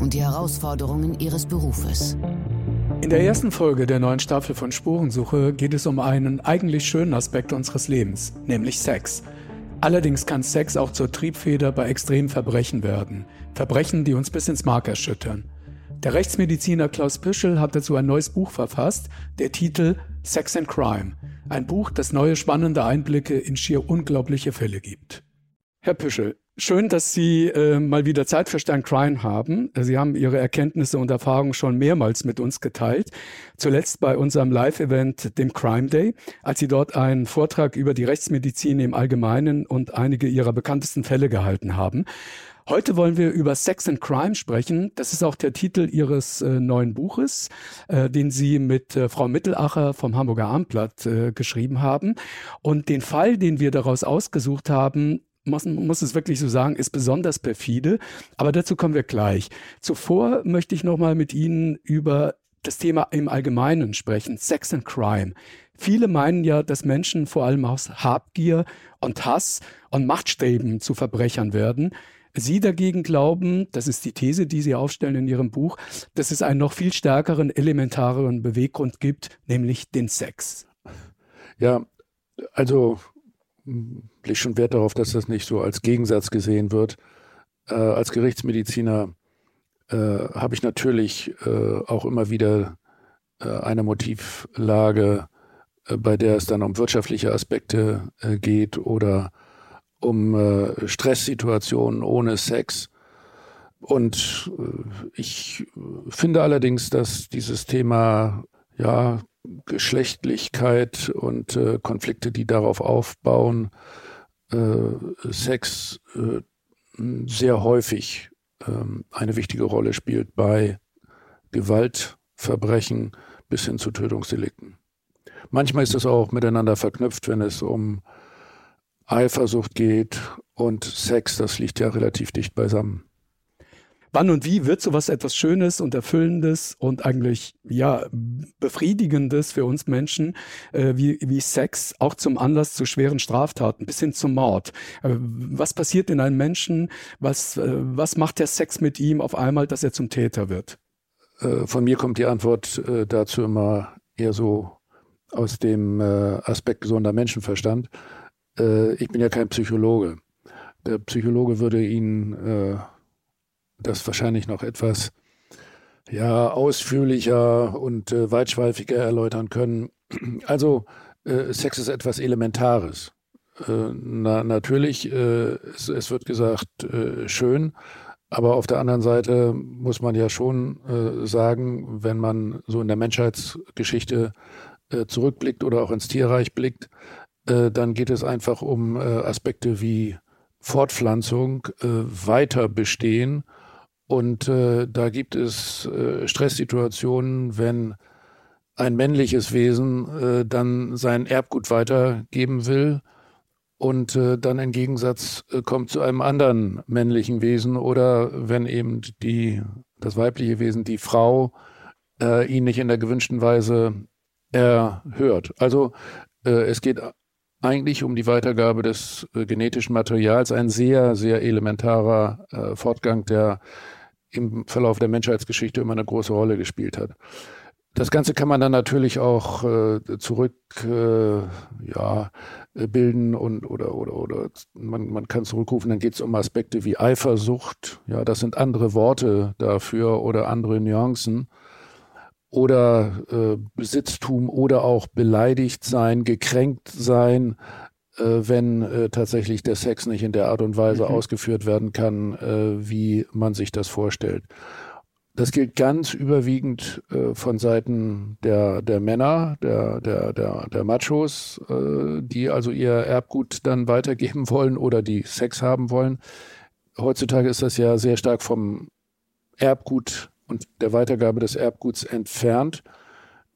und die Herausforderungen ihres Berufes. In der ersten Folge der neuen Staffel von Spurensuche geht es um einen eigentlich schönen Aspekt unseres Lebens, nämlich Sex. Allerdings kann Sex auch zur Triebfeder bei extremen Verbrechen werden. Verbrechen, die uns bis ins Mark erschüttern. Der Rechtsmediziner Klaus Püschel hat dazu ein neues Buch verfasst, der Titel Sex and Crime. Ein Buch, das neue spannende Einblicke in schier unglaubliche Fälle gibt. Herr Püschel, schön, dass Sie äh, mal wieder Zeit für Stern Crime haben. Sie haben Ihre Erkenntnisse und Erfahrungen schon mehrmals mit uns geteilt. Zuletzt bei unserem Live-Event, dem Crime Day, als Sie dort einen Vortrag über die Rechtsmedizin im Allgemeinen und einige Ihrer bekanntesten Fälle gehalten haben. Heute wollen wir über Sex and Crime sprechen. Das ist auch der Titel Ihres äh, neuen Buches, äh, den Sie mit äh, Frau Mittelacher vom Hamburger Abendblatt äh, geschrieben haben. Und den Fall, den wir daraus ausgesucht haben, muss, muss es wirklich so sagen, ist besonders perfide. Aber dazu kommen wir gleich. Zuvor möchte ich nochmal mit Ihnen über das Thema im Allgemeinen sprechen, Sex and Crime. Viele meinen ja, dass Menschen vor allem aus Habgier und Hass und Machtstreben zu Verbrechern werden. Sie dagegen glauben, das ist die These, die Sie aufstellen in Ihrem Buch, dass es einen noch viel stärkeren, elementaren Beweggrund gibt, nämlich den Sex. Ja, also lege schon Wert darauf, dass das nicht so als Gegensatz gesehen wird. Äh, als Gerichtsmediziner äh, habe ich natürlich äh, auch immer wieder äh, eine Motivlage, äh, bei der es dann um wirtschaftliche Aspekte äh, geht oder um Stresssituationen ohne Sex. Und ich finde allerdings, dass dieses Thema ja Geschlechtlichkeit und äh, Konflikte, die darauf aufbauen, äh, Sex äh, sehr häufig ähm, eine wichtige Rolle spielt bei Gewaltverbrechen bis hin zu Tötungsdelikten. Manchmal ist es auch miteinander verknüpft, wenn es um Eifersucht geht und Sex, das liegt ja relativ dicht beisammen wann und wie wird sowas etwas Schönes und Erfüllendes und eigentlich ja befriedigendes für uns Menschen äh, wie, wie Sex auch zum Anlass zu schweren Straftaten bis hin zum Mord. Äh, was passiert in einem Menschen? Was, äh, was macht der Sex mit ihm auf einmal, dass er zum Täter wird? Äh, von mir kommt die Antwort äh, dazu immer eher so aus dem äh, Aspekt gesunder Menschenverstand. ich bin ja kein Psychologe. Der Psychologe würde Ihnen das wahrscheinlich noch etwas ja, ausführlicher und äh, weitschweifiger erläutern können. Also äh, Sex ist etwas Elementares. Äh, na, natürlich, äh, es, es, wird gesagt, äh, schön, aber auf der anderen Seite muss man ja schon äh, sagen, wenn man so in der Menschheitsgeschichte zurückblickt oder auch ins Tierreich blickt, dann geht es einfach um Aspekte wie Fortpflanzung, Weiterbestehen und äh, da gibt es äh, Stresssituationen, wenn ein männliches Wesen äh, dann sein Erbgut weitergeben will und äh, dann im Gegensatz äh, kommt zu einem anderen männlichen Wesen oder wenn eben die, das weibliche Wesen, die Frau, äh, ihn nicht in der gewünschten Weise erhört. Also äh, es geht eigentlich um die Weitergabe des äh, genetischen Materials, ein sehr, sehr elementarer äh, Fortgang, der im Verlauf der Menschheitsgeschichte immer eine große Rolle gespielt hat. Das Ganze kann man dann natürlich auch äh, zurück äh, ja, bilden und oder oder oder man, man kann zurückrufen, dann geht es um Aspekte wie Eifersucht, ja, das sind andere Worte dafür oder andere Nuancen oder äh, Besitztum oder auch beleidigt sein, gekränkt sein, äh, wenn äh, tatsächlich der Sex nicht in der Art und Weise mhm. ausgeführt werden kann, äh, wie man sich das vorstellt. Das gilt ganz überwiegend äh, von Seiten der, der Männer, der, der, der, der Machos, äh, die also ihr Erbgut dann weitergeben wollen oder die Sex haben wollen. Heutzutage ist das ja sehr stark vom Erbgut und der Weitergabe des Erbguts entfernt.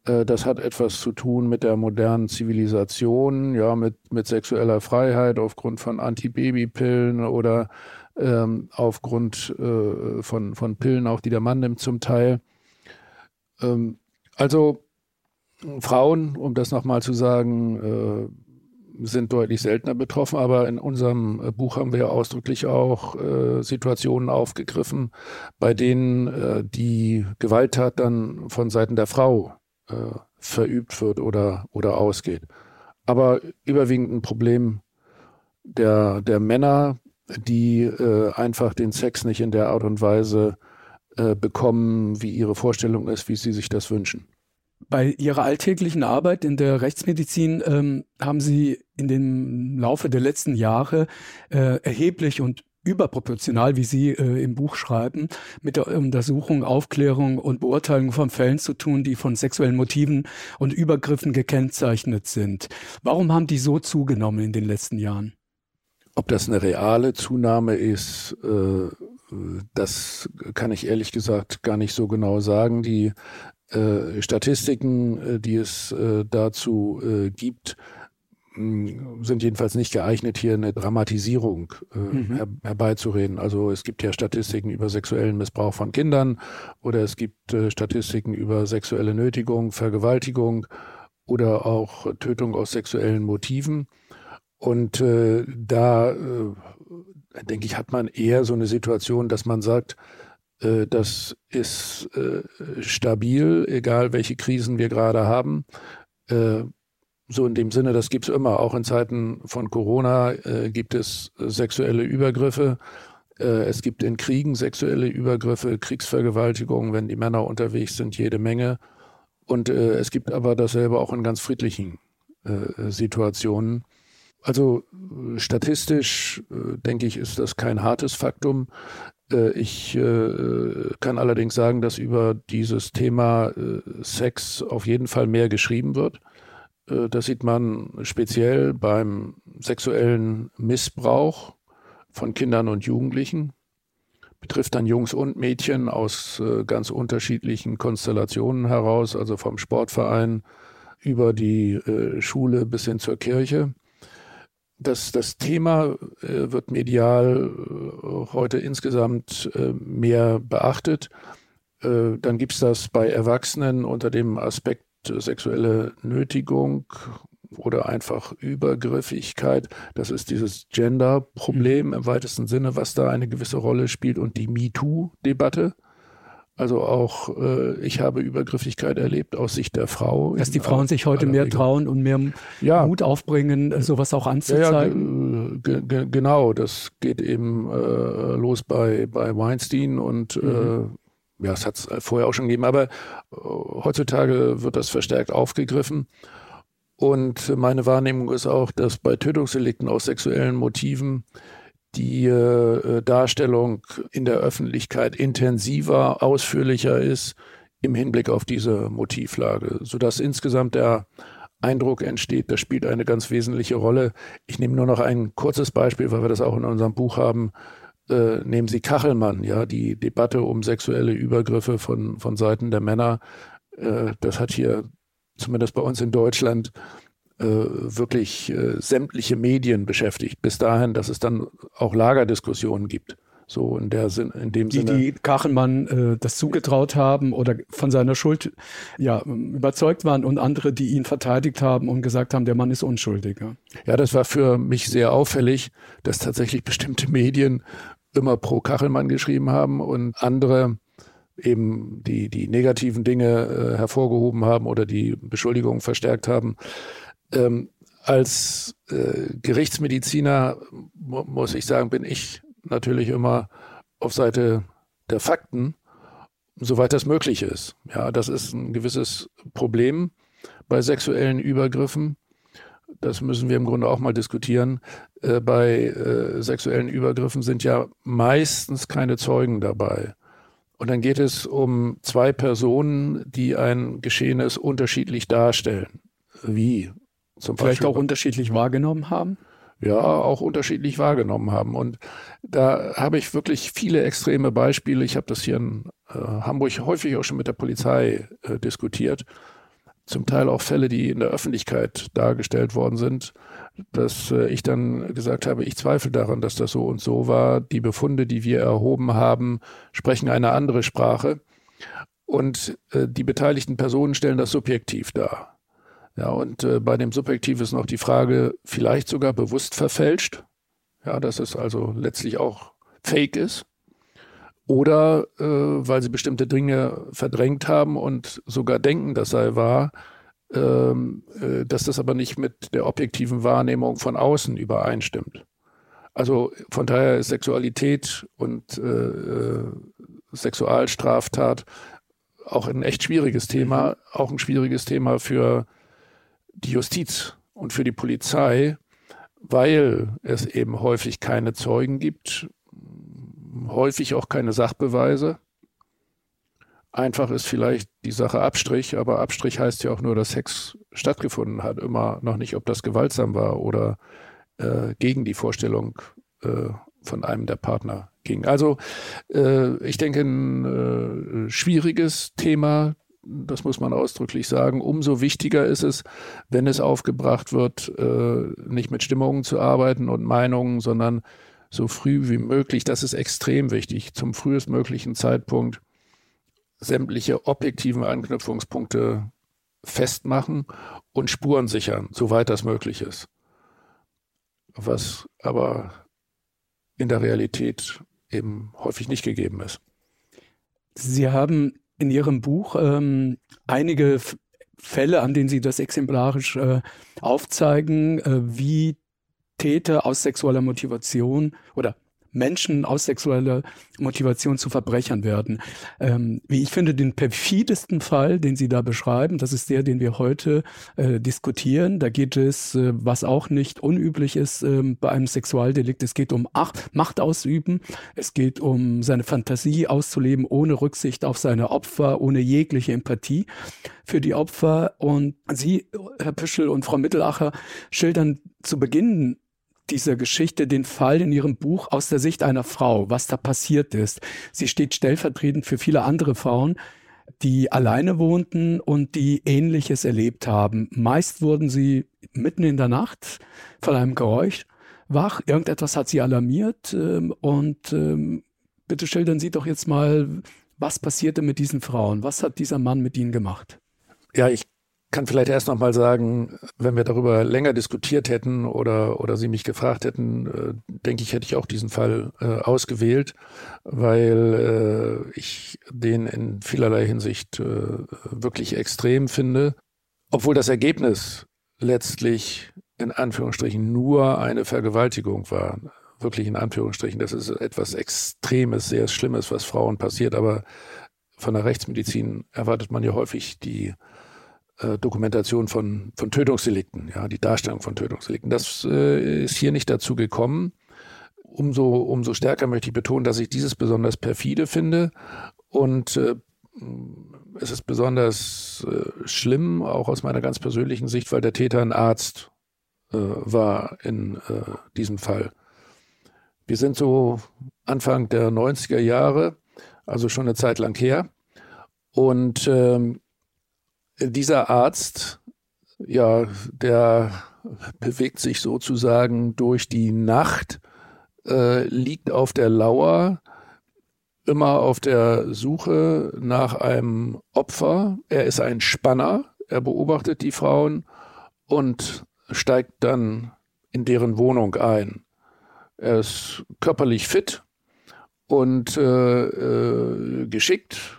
Äh, das hat etwas zu tun mit der modernen Zivilisation, ja, mit, mit sexueller Freiheit aufgrund von Antibabypillen oder ähm, aufgrund äh, von, von Pillen, auch die der Mann nimmt zum Teil. Ähm, also Frauen, um das nochmal zu sagen, äh, sind deutlich seltener betroffen, aber in unserem Buch haben wir ausdrücklich auch äh, Situationen aufgegriffen, bei denen äh, die Gewalttat dann von Seiten der Frau äh, verübt wird oder, oder ausgeht. Aber überwiegend ein Problem der, der Männer, die äh, einfach den Sex nicht in der Art und Weise bekommen, wie ihre Vorstellung ist, wie sie sich das wünschen. Bei Ihrer alltäglichen Arbeit in der Rechtsmedizin ähm, haben Sie in dem Laufe der letzten Jahre äh, erheblich und überproportional, wie Sie äh, im Buch schreiben, mit der Untersuchung, Aufklärung und Beurteilung von Fällen zu tun, die von sexuellen Motiven und Übergriffen gekennzeichnet sind. Warum haben die so zugenommen in den letzten Jahren? Ob das eine reale Zunahme ist, äh, das kann ich ehrlich gesagt gar nicht so genau sagen. Die äh, Statistiken, äh, die es äh, dazu äh, gibt, sind jedenfalls nicht geeignet, hier eine Dramatisierung äh, mhm. her herbeizureden. Also es gibt ja Statistiken über sexuellen Missbrauch von Kindern oder es gibt äh, Statistiken über sexuelle Nötigung, Vergewaltigung oder auch Tötung aus sexuellen Motiven. Und äh, da, äh, denke ich, hat man eher so eine Situation, dass man sagt, äh, das ist äh, stabil, egal welche Krisen wir gerade haben. Äh, so in dem Sinne, das gibt es immer. Auch in Zeiten von Corona gibt es sexuelle Übergriffe. es gibt in Kriegen sexuelle Übergriffe, Kriegsvergewaltigungen, wenn die Männer unterwegs sind, jede Menge. Und es gibt aber dasselbe auch in ganz friedlichen Situationen. Also statistisch, denke ich, ist das kein hartes Faktum. Äh, ich äh, kann allerdings sagen, dass über dieses Thema äh, Sex auf jeden Fall mehr geschrieben wird. Das sieht man speziell beim sexuellen Missbrauch von Kindern und Jugendlichen. Betrifft dann Jungs und Mädchen aus ganz unterschiedlichen Konstellationen heraus, also vom Sportverein über die Schule bis hin zur Kirche das, das Thema äh, wird medial äh, heute insgesamt äh, mehr beachtet. Äh, dann gibt es das bei Erwachsenen unter dem Aspekt sexuelle Nötigung oder einfach Übergriffigkeit. Das ist dieses Gender-Problem im weitesten Sinne, was da eine gewisse Rolle spielt und die MeToo-Debatte. Also auch äh, ich habe Übergriffigkeit erlebt aus Sicht der Frau. Dass die Frauen sich heute mehr Regel. trauen und mehr ja. Mut aufbringen, äh, sowas auch anzuzeigen. Ja, ja genau, das geht eben äh, los bei, bei Weinstein und äh, mhm. äh, ja, es hat es vorher auch schon gegeben, aber äh, heutzutage wird das verstärkt aufgegriffen. Und meine Wahrnehmung ist auch, dass bei Tötungsdelikten aus sexuellen Motiven die äh, Darstellung in der Öffentlichkeit intensiver, ausführlicher ist im Hinblick auf diese Motivlage, sodass insgesamt der Eindruck entsteht, das spielt eine ganz wesentliche Rolle. Ich nehme nur noch ein kurzes Beispiel, weil wir das auch in unserem Buch haben. Äh, nehmen Sie Kachelmann, ja, die Debatte um sexuelle Übergriffe von, von Seiten der Männer. Äh, das hat hier, zumindest bei uns in Deutschland, äh, wirklich äh, sämtliche Medien beschäftigt, bis dahin, dass es dann auch Lagerdiskussionen gibt. So in der Sinn, in dem die, Sinne. Die Kachelmann äh, das zugetraut haben oder von seiner Schuld ja überzeugt waren und andere, die ihn verteidigt haben und gesagt haben, der Mann ist unschuldig. Ja, ja das war für mich sehr auffällig, dass tatsächlich bestimmte Medien immer pro Kachelmann geschrieben haben und andere eben die, die negativen Dinge äh, hervorgehoben haben oder die Beschuldigungen verstärkt haben. Ähm, als äh, Gerichtsmediziner muss ich sagen, bin ich natürlich immer auf Seite der Fakten, soweit das möglich ist. Ja, das ist ein gewisses Problem bei sexuellen Übergriffen. Das müssen wir im Grunde auch mal diskutieren. Äh, bei äh, sexuellen Übergriffen sind ja meistens keine Zeugen dabei. Und dann geht es um zwei Personen, die ein Geschehenes unterschiedlich darstellen. Wie? Zum Vielleicht Beispiel, auch unterschiedlich wahrgenommen haben? Ja, auch unterschiedlich wahrgenommen haben. Und da habe ich wirklich viele extreme Beispiele. Ich habe das hier in, äh, Hamburg häufig auch schon mit der Polizei äh, diskutiert. Zum Teil auch Fälle, die in der Öffentlichkeit dargestellt worden sind, dass äh, ich dann gesagt habe, ich zweifle daran, dass das so und so war. Die Befunde, die wir erhoben haben, sprechen eine andere Sprache. Und äh, die beteiligten Personen stellen das subjektiv dar. Ja, und äh, bei dem Subjektiv ist noch die Frage, vielleicht sogar bewusst verfälscht. Ja, dass es also letztlich auch fake ist. Oder äh, weil sie bestimmte Dinge verdrängt haben und sogar denken, das sei wahr, ähm, äh, dass das aber nicht mit der objektiven Wahrnehmung von außen übereinstimmt. Also von daher ist Sexualität und äh, äh, Sexualstraftat auch ein echt schwieriges Thema, mhm. auch ein schwieriges Thema für die Justiz und für die Polizei, weil es eben häufig keine Zeugen gibt, häufig auch keine Sachbeweise Einfach ist vielleicht die Sache Abstrich, aber Abstrich heißt ja auch nur, dass Sex stattgefunden hat. Immer noch nicht, ob das gewaltsam war oder äh, gegen die Vorstellung äh, von einem der Partner ging. Also äh, ich denke, ein äh, schwieriges Thema, das muss man ausdrücklich sagen. Umso wichtiger ist es, wenn es aufgebracht wird, äh, nicht mit Stimmungen zu arbeiten und Meinungen, sondern so früh wie möglich. Das ist extrem wichtig, zum frühestmöglichen Zeitpunkt sämtliche objektiven Anknüpfungspunkte festmachen und Spuren sichern, soweit das möglich ist. Was aber in der Realität eben häufig nicht gegeben ist. Sie haben in Ihrem Buch ähm, einige Fälle, an denen Sie das exemplarisch äh, aufzeigen, äh, wie Täter aus sexueller Motivation oder Menschen aus sexueller Motivation zu Verbrechern werden. Ähm, wie ich finde, den perfidesten Fall, den Sie da beschreiben, das ist der, den wir heute äh, diskutieren. Da geht es, äh, was auch nicht unüblich ist äh, bei einem Sexualdelikt, es geht um Ach Macht ausüben, es geht um seine Fantasie auszuleben, ohne Rücksicht auf seine Opfer, ohne jegliche Empathie für die Opfer. Und Sie, Herr Püschel und Frau Mittelacher, schildern zu Beginn dieser Geschichte den Fall in ihrem Buch aus der Sicht einer Frau, was da passiert ist. Sie steht stellvertretend für viele andere Frauen, die alleine wohnten und die Ähnliches erlebt haben. Meist wurden sie mitten in der Nacht von einem Geräusch wach. Irgendetwas hat sie alarmiert. Ähm, und ähm, bitte schildern Sie doch jetzt mal, was passierte mit diesen Frauen? Was hat dieser Mann mit ihnen gemacht? Ja, ich kann vielleicht erst noch mal sagen, wenn wir darüber länger diskutiert hätten oder, oder Sie mich gefragt hätten, äh, denke ich, hätte ich auch diesen Fall äh, ausgewählt, weil äh, ich den in vielerlei Hinsicht äh, wirklich extrem finde, obwohl das Ergebnis letztlich in Anführungsstrichen nur eine Vergewaltigung war. Wirklich in Anführungsstrichen. Das ist etwas Extremes, sehr Schlimmes, was Frauen passiert, aber von der Rechtsmedizin erwartet man ja häufig die äh, Dokumentation von, von Tötungsdelikten, ja, die Darstellung von Tötungsdelikten. Das äh, ist hier nicht dazu gekommen. Umso, umso stärker möchte ich betonen, dass ich dieses besonders perfide finde. Und äh, es ist besonders äh, schlimm, auch aus meiner ganz persönlichen Sicht, weil der Täter ein Arzt äh, war in äh, diesem Fall. Wir sind so Anfang der 90er Jahre, also schon eine Zeit lang her. Und ähm, dieser Arzt, ja, der bewegt sich sozusagen durch die Nacht, äh, liegt auf der Lauer, immer auf der Suche nach einem Opfer. Er ist ein Spanner, er beobachtet die Frauen und steigt dann in deren Wohnung ein. Er ist körperlich fit und äh, äh, geschickt,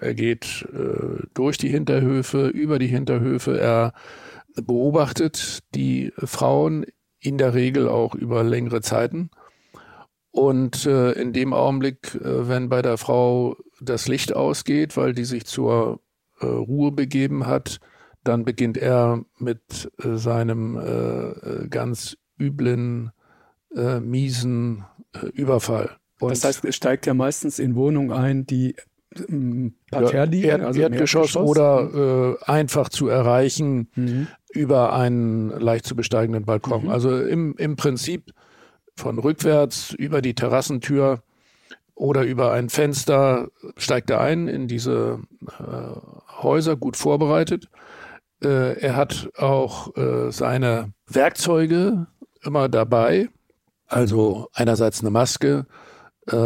er geht äh, durch die Hinterhöfe, über die Hinterhöfe. Er beobachtet die Frauen in der Regel auch über längere Zeiten. Und äh, in dem Augenblick, wenn bei der Frau das Licht ausgeht, weil die sich zur Ruhe begeben hat, dann beginnt er mit seinem ganz üblen, miesen Überfall. Und das heißt, er steigt ja meistens in Wohnungen ein, die Parterre liegen, Erd, also Erdgeschoss, oder äh, einfach zu erreichen mhm. über einen leicht zu besteigenden Balkon. Mhm. Also im, im Prinzip von rückwärts über die Terrassentür oder über ein Fenster steigt er ein in diese äh, Häuser, gut vorbereitet. Äh, er hat auch äh, seine Werkzeuge immer dabei, also einerseits eine Maske, äh,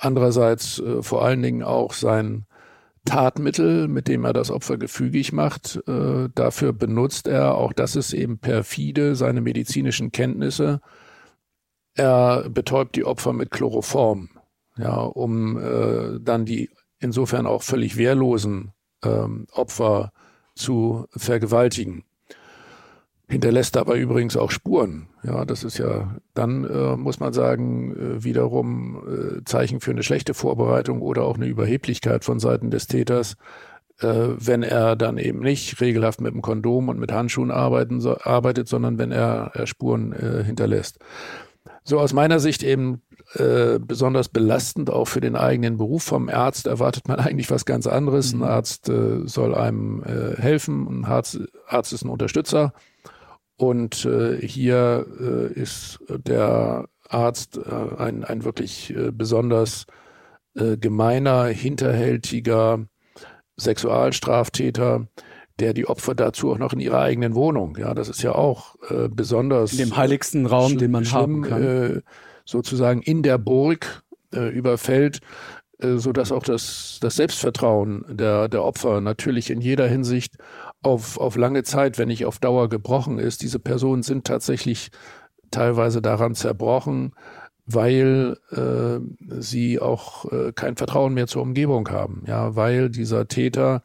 andererseits äh, vor allen Dingen auch sein Tatmittel, mit dem er das Opfer gefügig macht. Äh, dafür benutzt er, auch das ist eben perfide, seine medizinischen Kenntnisse. Er betäubt die Opfer mit Chloroform, ja, um äh, dann die insofern auch völlig wehrlosen ähm, Opfer zu vergewaltigen hinterlässt dabei übrigens auch Spuren. Ja, das ist ja dann, äh, muss man sagen, äh, wiederum äh, Zeichen für eine schlechte Vorbereitung oder auch eine Überheblichkeit von Seiten des Täters, äh, wenn er dann eben nicht regelhaft mit dem Kondom und mit Handschuhen arbeiten, so, arbeitet, sondern wenn er, er Spuren äh, hinterlässt. So aus meiner Sicht eben äh, besonders belastend auch für den eigenen Beruf. Vom Arzt erwartet man eigentlich was ganz anderes. Ein mhm. Arzt soll einem helfen, ein Arzt, Arzt ist ein Unterstützer. Und äh, hier äh, ist der Arzt äh, ein, ein wirklich äh, besonders äh, gemeiner, hinterhältiger Sexualstraftäter, der die Opfer dazu auch noch in ihrer eigenen Wohnung, ja, das ist ja auch äh, besonders. In dem heiligsten Raum, den man haben kann. Sozusagen in der Burg überfällt, so dass auch das, das Selbstvertrauen der, der Opfer natürlich in jeder Hinsicht auf, auf lange Zeit, wenn nicht auf Dauer gebrochen ist. Diese Personen sind tatsächlich teilweise daran zerbrochen, weil äh, sie auch äh, kein Vertrauen mehr zur Umgebung haben. Ja, weil dieser Täter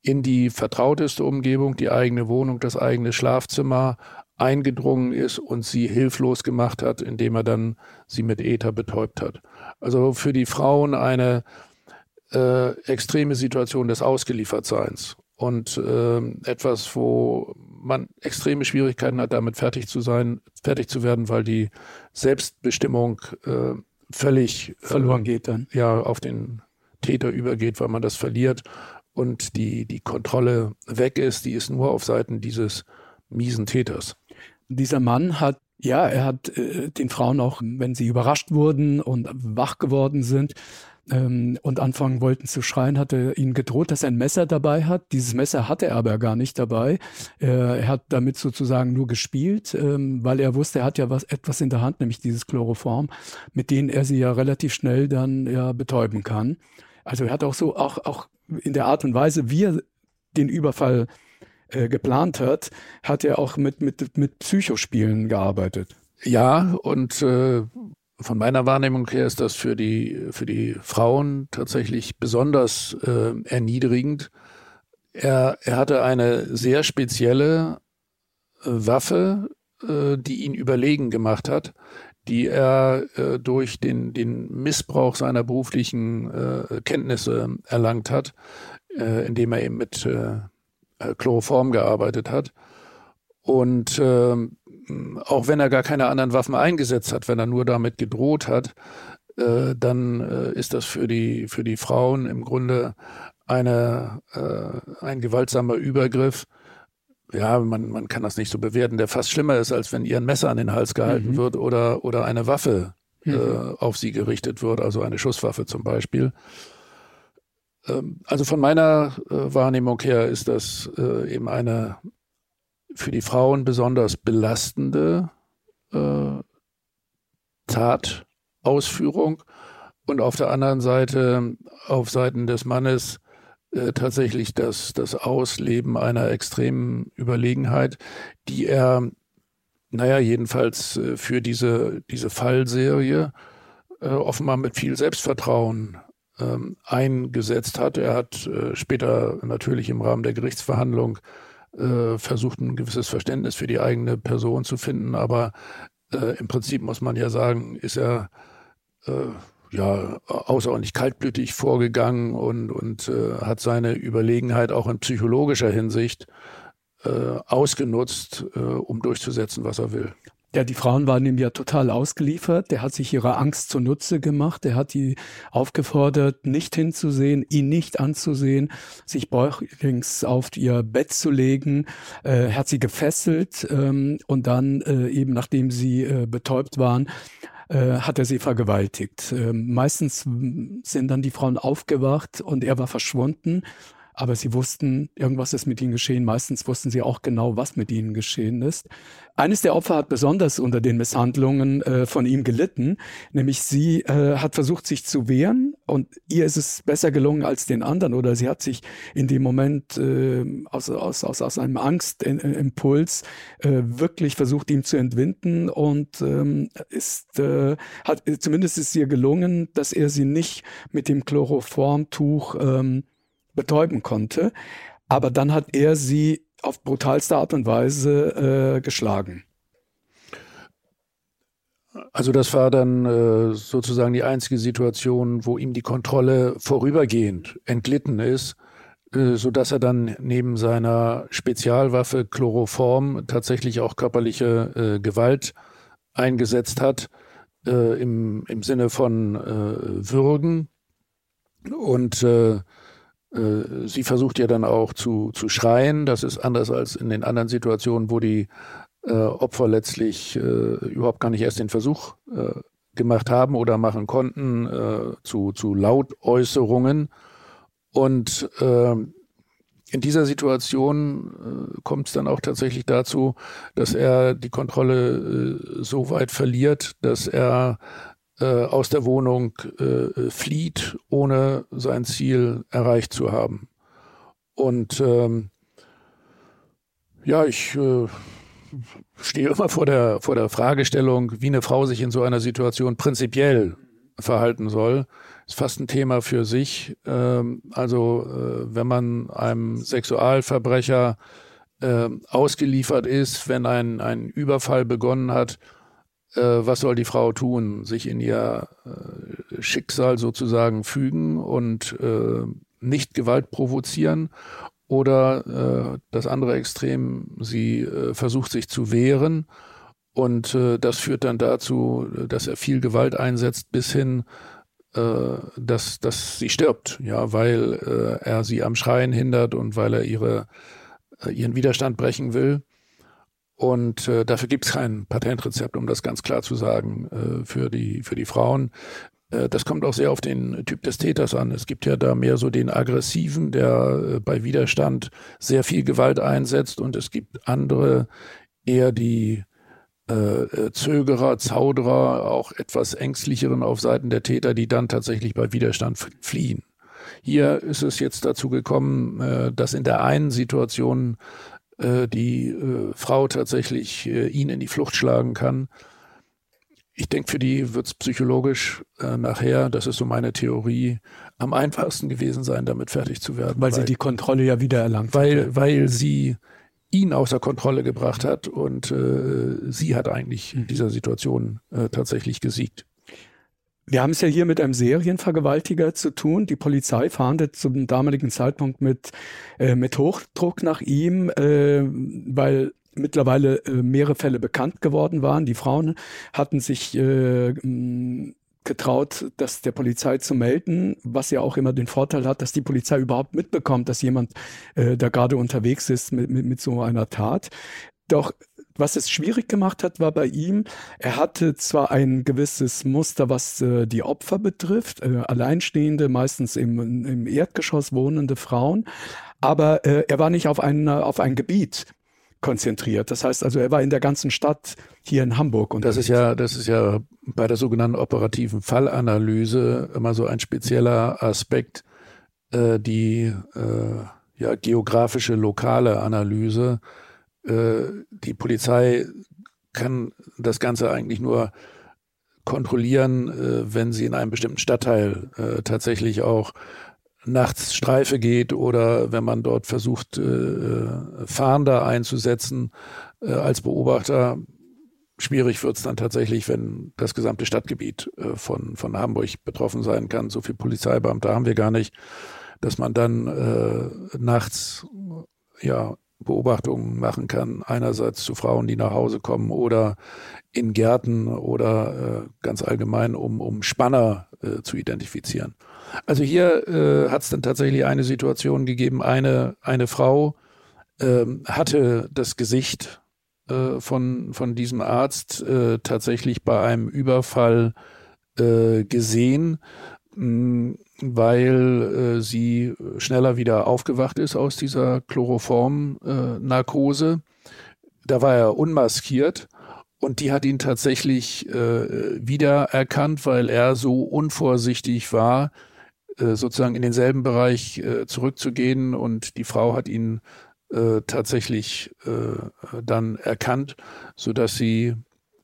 in die vertrauteste Umgebung, die eigene Wohnung, das eigene Schlafzimmer eingedrungen ist und sie hilflos gemacht hat, indem er dann sie mit Ether betäubt hat. Also für die Frauen eine äh, extreme Situation des Ausgeliefertseins und äh, etwas, wo man extreme Schwierigkeiten hat, damit fertig zu sein, fertig zu werden, weil die Selbstbestimmung äh, völlig äh, verloren geht dann. Ja, auf den Täter übergeht, weil man das verliert und die, die Kontrolle weg ist, die ist nur auf Seiten dieses miesen Täters. Dieser Mann hat ja, er hat äh, den Frauen auch, wenn sie überrascht wurden und wach geworden sind, ähm, und anfangen wollten zu schreien, hat er ihnen gedroht, dass er ein Messer dabei hat. Dieses Messer hatte er aber gar nicht dabei. Äh, er hat damit sozusagen nur gespielt, ähm, weil er wusste, er hat ja was, etwas in der Hand, nämlich dieses Chloroform, mit dem er sie ja relativ schnell dann ja betäuben kann. Also er hat auch so, auch, auch in der Art und Weise, wie er den Überfall äh, geplant hat, hat er auch mit, mit, mit Psychospielen gearbeitet. Ja, und äh, von meiner Wahrnehmung her ist das für die, für die Frauen tatsächlich besonders äh, erniedrigend. Er, er hatte eine sehr spezielle äh, Waffe, äh, die ihn überlegen gemacht hat, die er äh, durch den, den Missbrauch seiner beruflichen äh, Kenntnisse erlangt hat, äh, indem er eben mit Chloroform gearbeitet hat. Und äh, auch wenn er gar keine anderen Waffen eingesetzt hat, wenn er nur damit gedroht hat, äh, dann äh, ist das für die, für die Frauen im Grunde eine, äh, ein gewaltsamer Übergriff. Ja, man, man kann das nicht so bewerten, der fast schlimmer ist, als wenn ihr ein Messer an den Hals gehalten mhm. wird oder, oder eine Waffe äh, mhm. auf sie gerichtet wird, also eine Schusswaffe zum Beispiel. Ähm, also von meiner äh, Wahrnehmung her ist das äh, eben eine, für die Frauen besonders belastende äh, Tatausführung und auf der anderen Seite auf Seiten des Mannes äh, tatsächlich das, das Ausleben einer extremen Überlegenheit, die er, naja, jedenfalls äh, für diese, diese Fallserie äh, offenbar mit viel Selbstvertrauen ähm, eingesetzt hat. Er hat äh, später natürlich im Rahmen der Gerichtsverhandlung äh, versucht, ein gewisses Verständnis für die eigene Person zu finden. Aber äh, im Prinzip muss man ja sagen, ist er äh, ja außerordentlich kaltblütig vorgegangen und, und äh, hat seine Überlegenheit auch in psychologischer Hinsicht äh, ausgenutzt, äh, um durchzusetzen, was er will. Ja, die Frauen waren ihm ja total ausgeliefert. Der hat sich ihrer Angst zunutze gemacht. Der hat die aufgefordert, nicht hinzusehen, ihn nicht anzusehen, sich bäuchlings auf ihr Bett zu legen. Äh, hat sie gefesselt ähm, und dann äh, eben, nachdem sie äh, betäubt waren, äh, hat er sie vergewaltigt. Äh, meistens sind dann die Frauen aufgewacht und er war verschwunden aber sie wussten, irgendwas ist mit ihnen geschehen. Meistens wussten sie auch genau, was mit ihnen geschehen ist. Eines der Opfer hat besonders unter den Misshandlungen äh, von ihm gelitten, nämlich sie äh, hat versucht, sich zu wehren und ihr ist es besser gelungen als den anderen oder sie hat sich in dem Moment äh, aus, aus, aus, aus einem Angstimpuls äh, wirklich versucht, ihm zu entwinden und ähm, ist, äh, hat, zumindest ist ihr gelungen, dass er sie nicht mit dem Chloroformtuch ähm, betäuben konnte. Aber dann hat er sie auf brutalste Art und Weise äh, geschlagen. Also das war dann äh, sozusagen die einzige Situation, wo ihm die Kontrolle vorübergehend entglitten ist, äh, sodass er dann neben seiner Spezialwaffe Chloroform tatsächlich auch körperliche äh, Gewalt eingesetzt hat, äh, im, im Sinne von äh, Würgen. Und äh, sie versucht ja dann auch zu, zu schreien. Das ist anders als in den anderen Situationen, wo die äh, Opfer letztlich äh, überhaupt gar nicht erst den Versuch äh, gemacht haben oder machen konnten äh, zu, zu Lautäußerungen. Und äh, in dieser Situation kommt es dann auch tatsächlich dazu, dass er die Kontrolle so weit verliert, dass er äh, aus der Wohnung äh, flieht, ohne sein Ziel erreicht zu haben. Und ähm, ja, ich äh, stehe immer vor der, vor der Fragestellung, wie eine Frau sich in so einer Situation prinzipiell verhalten soll. Ist fast ein Thema für sich. Ähm, also äh, wenn man einem Sexualverbrecher äh, ausgeliefert ist, wenn ein, ein Überfall begonnen hat, was soll die Frau tun? Sich in ihr äh, Schicksal sozusagen fügen und äh, nicht Gewalt provozieren oder äh, das andere Extrem, sie äh, versucht sich zu wehren und äh, das führt dann dazu, dass er viel Gewalt einsetzt bis hin, dass, dass sie stirbt, ja, weil er sie am Schreien hindert und weil er ihre, ihren Widerstand brechen will. Und äh, dafür gibt es kein Patentrezept, um das ganz klar zu sagen, äh, für, die, für die Frauen. Äh, das kommt auch sehr auf den Typ des Täters an. Es gibt ja da mehr so den Aggressiven, der äh, bei Widerstand sehr viel Gewalt einsetzt. Und es gibt andere, eher die äh, äh Zögerer, Zauderer, auch etwas ängstlicheren auf Seiten der Täter, die dann tatsächlich bei Widerstand fliehen. Hier ist es jetzt dazu gekommen, dass in der einen Situation äh, die äh, Frau tatsächlich äh, ihn in die Flucht schlagen kann. Ich denke, für die wird es psychologisch äh, nachher, das ist so meine Theorie, am einfachsten gewesen sein, damit fertig zu werden. Weil, weil sie die Kontrolle ja wieder erlangt weil, hatte. Weil sie ihn außer Kontrolle gebracht hat und äh, sie hat eigentlich in mhm. dieser Situation tatsächlich gesiegt. Wir haben es ja hier mit einem Serienvergewaltiger zu tun. Die Polizei fahndet zum damaligen Zeitpunkt mit, äh, mit Hochdruck nach ihm, äh, weil mittlerweile äh, mehrere Fälle bekannt geworden waren. Die Frauen hatten sich äh, getraut, das der Polizei zu melden, was ja auch immer den Vorteil hat, dass die Polizei überhaupt mitbekommt, dass jemand äh, da gerade unterwegs ist mit, mit, mit so einer Tat. Doch was es schwierig gemacht hat, war bei ihm, er hatte zwar ein gewisses Muster, was äh, die Opfer betrifft, äh, alleinstehende, meistens im, im Erdgeschoss wohnende Frauen, aber äh, er war nicht auf ein, auf ein Gebiet konzentriert. Das heißt also, er war in der ganzen Stadt hier in Hamburg. Und das ist ja, das ist ja bei der sogenannten operativen Fallanalyse immer so ein spezieller Aspekt, äh, die äh, ja, geografische lokale Analyse die Polizei kann das Ganze eigentlich nur kontrollieren, äh, wenn sie in einem bestimmten Stadtteil äh, tatsächlich auch nachts Streife geht oder wenn man dort versucht, Fahnder einzusetzen als Beobachter. Schwierig wird es dann tatsächlich, wenn das gesamte Stadtgebiet von, von Hamburg betroffen sein kann. So viel Polizeibeamte haben wir gar nicht, dass man dann äh, nachts ja Beobachtungen machen kann. Einerseits zu Frauen, die nach Hause kommen oder in Gärten oder äh, ganz allgemein, um, um Spanner äh, zu identifizieren. Also hier äh, hat es dann tatsächlich eine Situation gegeben, eine, eine Frau ähm, hatte das Gesicht äh, von, von diesem Arzt äh, tatsächlich bei einem Überfall äh, gesehen, mh, weil äh, sie schneller wieder aufgewacht ist aus dieser Chloroform-Narkose. da war er unmaskiert und die hat ihn tatsächlich äh, wiedererkannt, weil er so unvorsichtig war, äh, sozusagen in denselben Bereich äh, zurückzugehen. Und die Frau hat ihn äh, tatsächlich äh, dann erkannt, so dass sie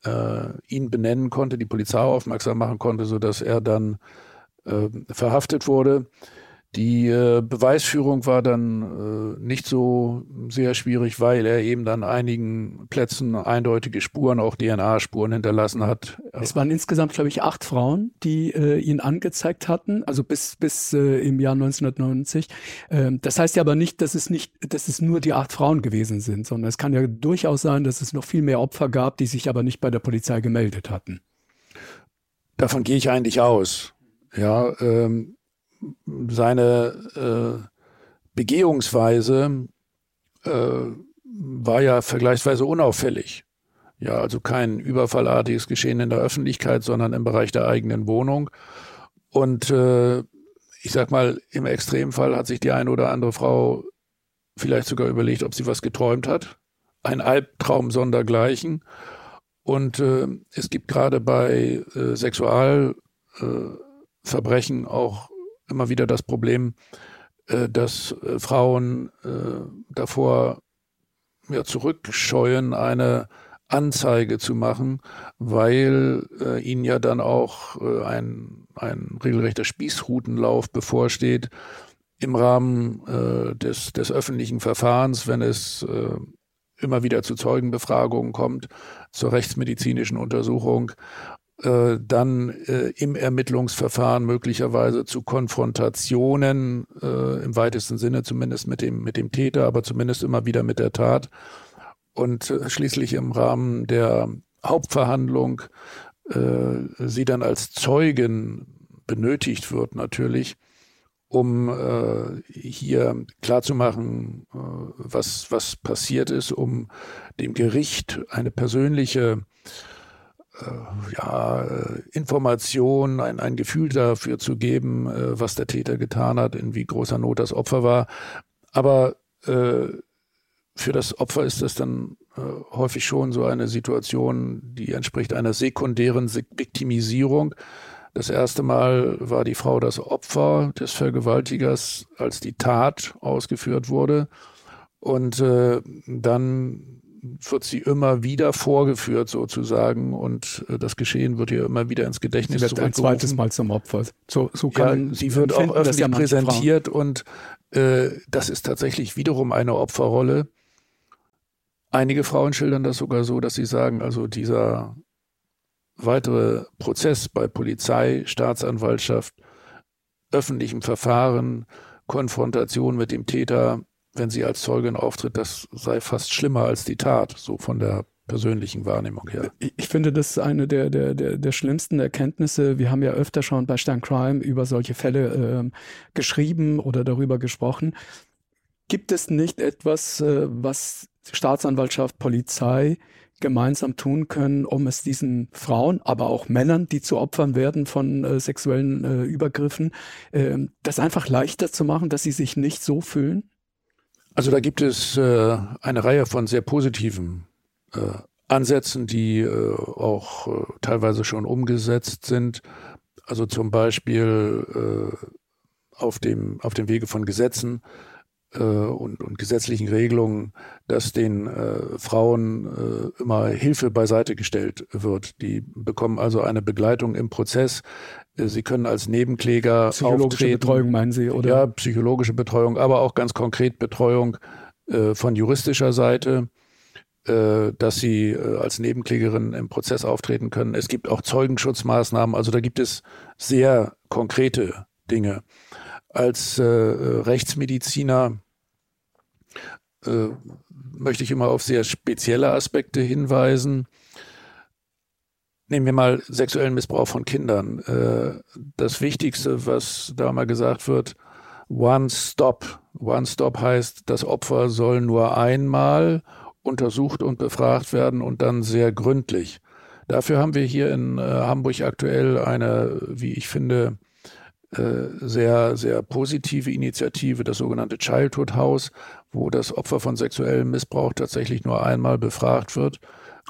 äh, ihn benennen konnte, die Polizei aufmerksam machen konnte, so dass er dann äh, verhaftet wurde. Die äh, Beweisführung war dann äh, nicht so sehr schwierig, weil er eben dann einigen Plätzen eindeutige Spuren, auch DNA-Spuren hinterlassen hat. Es waren insgesamt, glaube ich, acht Frauen, die äh, ihn angezeigt hatten, also bis, bis äh, im Jahr 1990. Ähm, das heißt ja aber nicht, dass es nicht, dass es nur die acht Frauen gewesen sind, sondern es kann ja durchaus sein, dass es noch viel mehr Opfer gab, die sich aber nicht bei der Polizei gemeldet hatten. Davon gehe ich eigentlich aus. Ja, ähm, seine äh, Begehungsweise äh, war ja vergleichsweise unauffällig. Ja, also kein überfallartiges Geschehen in der Öffentlichkeit, sondern im Bereich der eigenen Wohnung. Und äh, ich sag mal, im Extremfall hat sich die eine oder andere Frau vielleicht sogar überlegt, ob sie was geträumt hat. Ein Albtraum sondergleichen. Und äh, es gibt gerade bei äh, Sexualverbrechen auch immer wieder das Problem, äh, dass äh, Frauen äh, davor ja, zurückscheuen, eine Anzeige zu machen, weil äh, ihnen ja dann auch äh, ein, ein regelrechter Spießrutenlauf bevorsteht im Rahmen äh, des, des öffentlichen Verfahrens, wenn es immer wieder zu Zeugenbefragungen kommt, zur rechtsmedizinischen Untersuchung äh, dann äh, im Ermittlungsverfahren möglicherweise zu Konfrontationen, äh, im weitesten Sinne zumindest mit dem, mit dem Täter, aber zumindest immer wieder mit der Tat. Und äh, schließlich im Rahmen der Hauptverhandlung äh, sie dann als Zeugen benötigt wird natürlich, um äh, hier klarzumachen, äh, was, was passiert ist, um dem Gericht eine persönliche ja, äh, Information, ein, ein Gefühl dafür zu geben, äh, was der Täter getan hat, in wie großer Not das Opfer war. Aber äh, für das Opfer ist das dann äh, häufig schon so eine Situation, die entspricht einer sekundären Viktimisierung. Das erste Mal war die Frau das Opfer des Vergewaltigers, als die Tat ausgeführt wurde. Und äh, dann wird sie immer wieder vorgeführt sozusagen und äh, das Geschehen wird ihr immer wieder ins Gedächtnis sie wird ein zweites Mal zum Opfer. So, so kann ja, sie wird auch öffentlich ja präsentiert Frauen. und äh, das ist tatsächlich wiederum eine Opferrolle. Einige Frauen schildern das sogar so, dass sie sagen, also dieser weitere Prozess bei Polizei, Staatsanwaltschaft, öffentlichem Verfahren, Konfrontation mit dem Täter, wenn sie als Zeugin auftritt, das sei fast schlimmer als die Tat, so von der persönlichen Wahrnehmung her. Ich finde, das ist eine der, der, der, der schlimmsten Erkenntnisse. Wir haben ja öfter schon bei Stern Crime über solche Fälle äh, geschrieben oder darüber gesprochen. Gibt es nicht etwas, äh, was Staatsanwaltschaft, Polizei gemeinsam tun können, um es diesen Frauen, aber auch Männern, die zu Opfern werden von äh, sexuellen äh, Übergriffen, äh, das einfach leichter zu machen, dass sie sich nicht so fühlen? Also da gibt es äh, eine Reihe von sehr positiven äh, Ansätzen, die äh, auch äh, teilweise schon umgesetzt sind. Also zum Beispiel äh, auf dem, auf dem Wege von Gesetzen äh, und, und gesetzlichen Regelungen, dass den äh, Frauen äh, immer Hilfe beiseite gestellt wird. Die bekommen also eine Begleitung im Prozess. Äh, sie können als Nebenkläger Psychologische auftreten. Betreuung meinen Sie, oder? Ja, psychologische Betreuung, aber auch ganz konkret Betreuung äh, von juristischer Seite, äh, dass sie äh, als Nebenklägerin im Prozess auftreten können. Es gibt auch Zeugenschutzmaßnahmen, also da gibt es sehr konkrete Dinge. Als äh, Rechtsmediziner äh, möchte ich immer auf sehr spezielle Aspekte hinweisen. Nehmen wir mal sexuellen Missbrauch von Kindern. Äh, das Wichtigste, was da mal gesagt wird, One Stop. One Stop heißt, das Opfer soll nur einmal untersucht und befragt werden und dann sehr gründlich. Dafür haben wir hier in äh, Hamburg aktuell eine, wie ich finde, äh, sehr, sehr positive Initiative, das sogenannte Childhood House, wo das Opfer von sexuellem Missbrauch tatsächlich nur einmal befragt wird.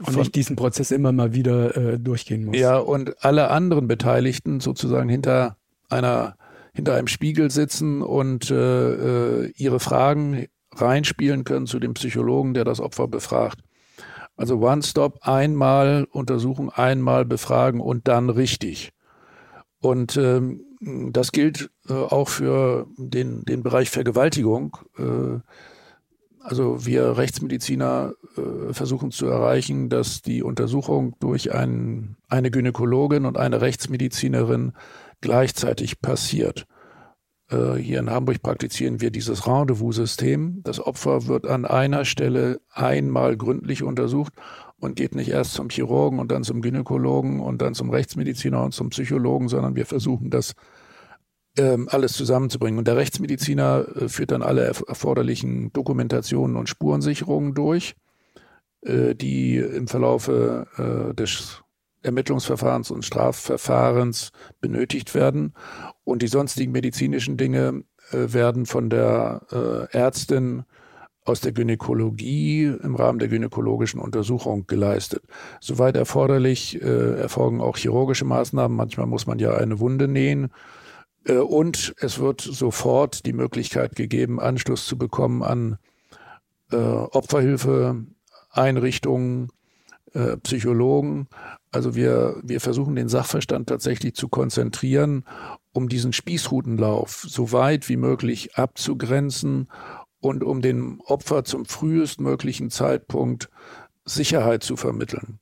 Und nicht diesen Prozess immer mal wieder äh, durchgehen muss. Ja, und alle anderen Beteiligten sozusagen hinter einer, hinter einem Spiegel sitzen und äh, äh ihre Fragen reinspielen können zu dem Psychologen, der das Opfer befragt. Also One-Stop, einmal untersuchen, einmal befragen und dann richtig. Und ähm, das gilt äh, auch für den, den Bereich Vergewaltigung. Äh, also wir Rechtsmediziner äh, versuchen zu erreichen, dass die Untersuchung durch einen, eine Gynäkologin und eine Rechtsmedizinerin gleichzeitig passiert. Äh, hier in Hamburg praktizieren wir dieses Rendezvous-System. Das Opfer wird an einer Stelle einmal gründlich untersucht und geht nicht erst zum Chirurgen und dann zum Gynäkologen und dann zum Rechtsmediziner und zum Psychologen, sondern wir versuchen das ähm, alles zusammenzubringen. Und der Rechtsmediziner äh, führt dann alle erforderlichen Dokumentationen und Spurensicherungen durch, äh, die im Verlaufe des Ermittlungsverfahrens und Strafverfahrens benötigt werden. Und die sonstigen medizinischen Dinge äh, werden von der äh, Ärztin aus der Gynäkologie im Rahmen der gynäkologischen Untersuchung geleistet. Soweit erforderlich äh, erfolgen auch chirurgische Maßnahmen. Manchmal muss man ja eine Wunde nähen. Äh, und es wird sofort die Möglichkeit gegeben, Anschluss zu bekommen an äh, Opferhilfeeinrichtungen, äh, Psychologen. Also wir, wir versuchen den Sachverstand tatsächlich zu konzentrieren, um diesen Spießrutenlauf so weit wie möglich abzugrenzen und um dem Opfer zum frühestmöglichen Zeitpunkt Sicherheit zu vermitteln.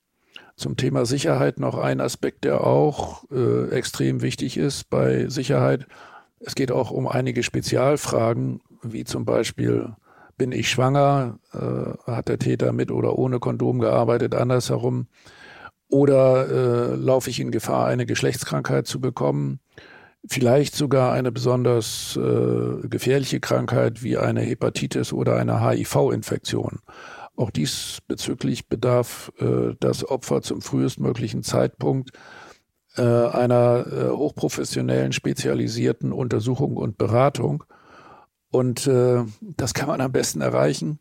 Zum Thema Sicherheit noch ein Aspekt, der auch äh, extrem wichtig ist bei Sicherheit. Es geht auch um einige Spezialfragen, wie zum Beispiel bin ich schwanger? Äh, hat der Täter mit oder ohne Kondom gearbeitet? Andersherum. Oder äh, laufe ich in Gefahr, eine Geschlechtskrankheit zu bekommen? Vielleicht sogar eine besonders äh, gefährliche Krankheit wie eine Hepatitis oder eine HIV-Infektion. Auch diesbezüglich bedarf äh, das Opfer zum frühestmöglichen Zeitpunkt äh, einer äh, hochprofessionellen, spezialisierten Untersuchung und Beratung. Und äh, das kann man am besten erreichen,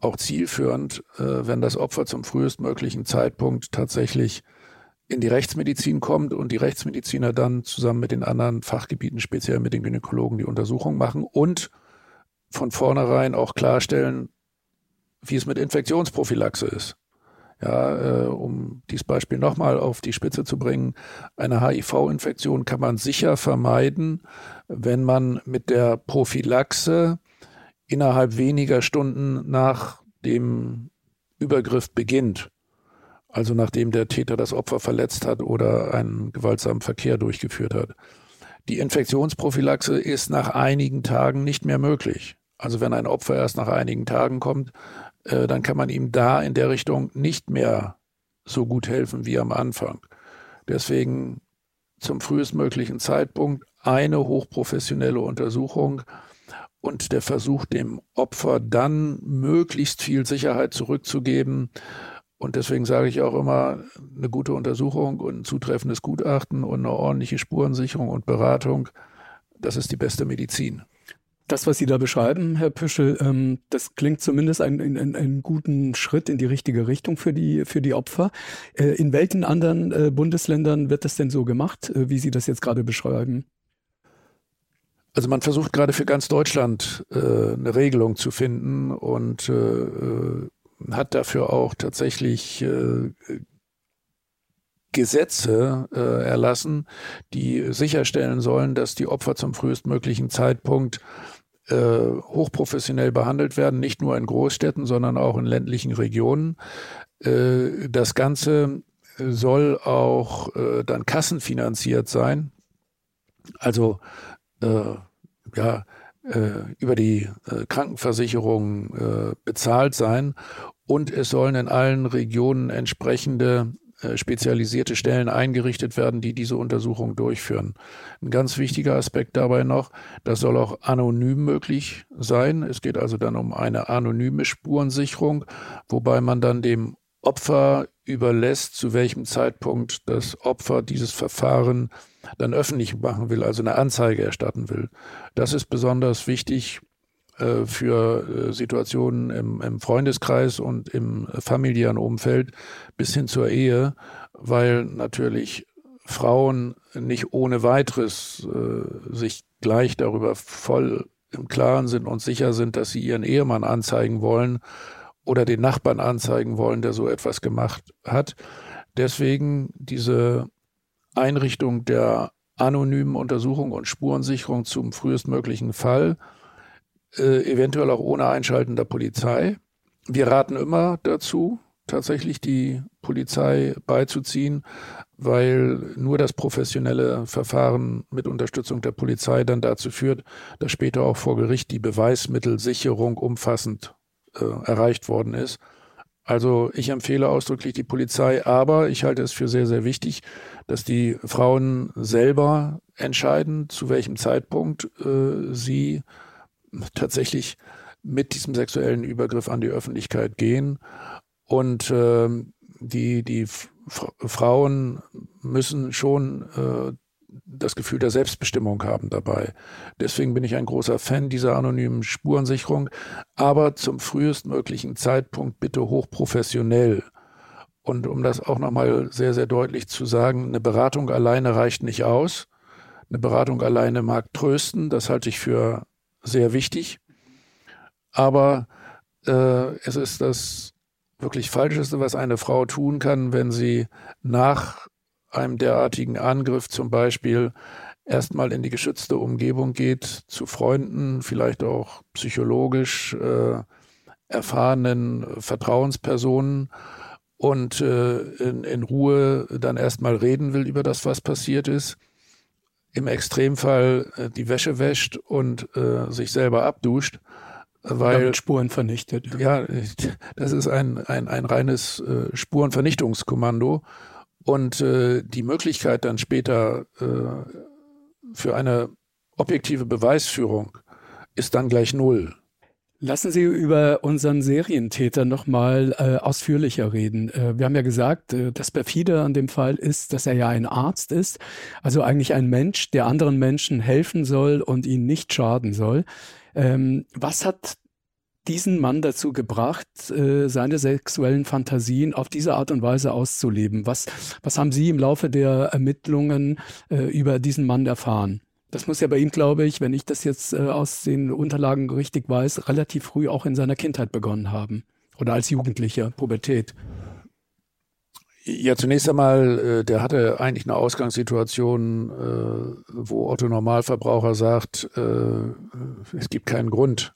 auch zielführend, äh, wenn das Opfer zum frühestmöglichen Zeitpunkt tatsächlich in die Rechtsmedizin kommt und die Rechtsmediziner dann zusammen mit den anderen Fachgebieten, speziell mit den Gynäkologen, die Untersuchung machen und von vornherein auch klarstellen, wie es mit Infektionsprophylaxe ist. Ja, äh, um dieses Beispiel nochmal auf die Spitze zu bringen, eine HIV-Infektion kann man sicher vermeiden, wenn man mit der Prophylaxe innerhalb weniger Stunden nach dem Übergriff beginnt. Also nachdem der Täter das Opfer verletzt hat oder einen gewaltsamen Verkehr durchgeführt hat. Die Infektionsprophylaxe ist nach einigen Tagen nicht mehr möglich. Also wenn ein Opfer erst nach einigen Tagen kommt, äh, dann kann man ihm da in der Richtung nicht mehr so gut helfen wie am Anfang. Deswegen zum frühestmöglichen Zeitpunkt eine hochprofessionelle Untersuchung und der Versuch, dem Opfer dann möglichst viel Sicherheit zurückzugeben. Und deswegen sage ich auch immer, eine gute Untersuchung und ein zutreffendes Gutachten und eine ordentliche Spurensicherung und Beratung, das ist die beste Medizin das, was Sie da beschreiben, Herr Püschel, ähm, das klingt zumindest einen, einen, einen guten Schritt in die richtige Richtung für die, für die Opfer. Äh, in welchen anderen äh, Bundesländern wird das denn so gemacht, äh, wie Sie das jetzt gerade beschreiben? Also man versucht gerade für ganz Deutschland äh, eine Regelung zu finden und äh, äh, hat dafür auch tatsächlich Gesetze äh, erlassen, die sicherstellen sollen, dass die Opfer zum frühestmöglichen Zeitpunkt äh, hochprofessionell behandelt werden, nicht nur in Großstädten, sondern auch in ländlichen Regionen. Äh, das Ganze soll auch äh, dann kassenfinanziert sein. Also äh, ja, äh, über die Krankenversicherung bezahlt sein und es sollen in allen Regionen entsprechende äh, spezialisierte Stellen eingerichtet werden, die diese Untersuchung durchführen. Ein ganz wichtiger Aspekt dabei noch, das soll auch anonym möglich sein. Es geht also dann um eine anonyme Spurensicherung, wobei man dann dem Opfer überlässt, zu welchem Zeitpunkt das Opfer dieses Verfahren dann öffentlich machen will, also eine Anzeige erstatten will. Das ist besonders wichtig äh, für äh, Situationen im, im, Freundeskreis und im familiären Umfeld bis hin zur Ehe, weil natürlich Frauen nicht ohne weiteres äh, sich gleich darüber voll im Klaren sind und sicher sind, dass sie ihren Ehemann anzeigen wollen oder den Nachbarn anzeigen wollen, der so etwas gemacht hat. Deswegen diese Einrichtung der anonymen Untersuchung und Spurensicherung zum frühestmöglichen Fall, äh, eventuell auch ohne Einschalten der Polizei. Wir raten immer dazu, tatsächlich die Polizei beizuziehen, weil nur das professionelle Verfahren mit Unterstützung der Polizei dann dazu führt, dass später auch vor Gericht die Beweismittelsicherung umfassend äh, erreicht worden ist. Also ich empfehle ausdrücklich die Polizei, aber ich halte es für sehr, sehr wichtig, dass die Frauen selber entscheiden, zu welchem Zeitpunkt äh, sie tatsächlich mit diesem sexuellen Übergriff an die Öffentlichkeit gehen. Und äh, die, die Frauen müssen schon äh, das Gefühl der Selbstbestimmung haben dabei. Deswegen bin ich ein großer Fan dieser anonymen Spurensicherung, aber zum frühestmöglichen Zeitpunkt bitte hochprofessionell. Und um das auch nochmal sehr, sehr deutlich zu sagen, eine Beratung alleine reicht nicht aus. Eine Beratung alleine mag trösten, das halte ich für sehr wichtig. Aber äh, es ist das wirklich Falscheste, was eine Frau tun kann, wenn sie nach einem derartigen Angriff zum Beispiel erstmal in die geschützte Umgebung geht, zu Freunden, vielleicht auch psychologisch äh, erfahrenen Vertrauenspersonen und äh, in, in Ruhe dann erstmal reden will über das, was passiert ist, im Extremfall äh, die Wäsche wäscht und äh, sich selber abduscht. Weil Damit Spuren vernichtet. Ja, das ist ein, ein, ein reines äh, Spurenvernichtungskommando. Und äh, die Möglichkeit dann später äh, für eine objektive Beweisführung ist dann gleich null. Lassen Sie über unseren Serientäter nochmal äh, ausführlicher reden. Äh, wir haben ja gesagt, äh, das perfide an dem Fall ist, dass er ja ein Arzt ist, also eigentlich ein Mensch, der anderen Menschen helfen soll und ihnen nicht schaden soll. Ähm, was hat diesen Mann dazu gebracht, äh, seine sexuellen Fantasien auf diese Art und Weise auszuleben? Was, was haben Sie im Laufe der Ermittlungen äh, über diesen Mann erfahren? Das muss ja bei ihm, glaube ich, wenn ich das jetzt äh, aus den Unterlagen richtig weiß, relativ früh auch in seiner Kindheit begonnen haben. Oder als Jugendlicher, Pubertät. Ja, zunächst einmal, der hatte eigentlich eine Ausgangssituation, wo Otto Normalverbraucher sagt, es gibt keinen Grund,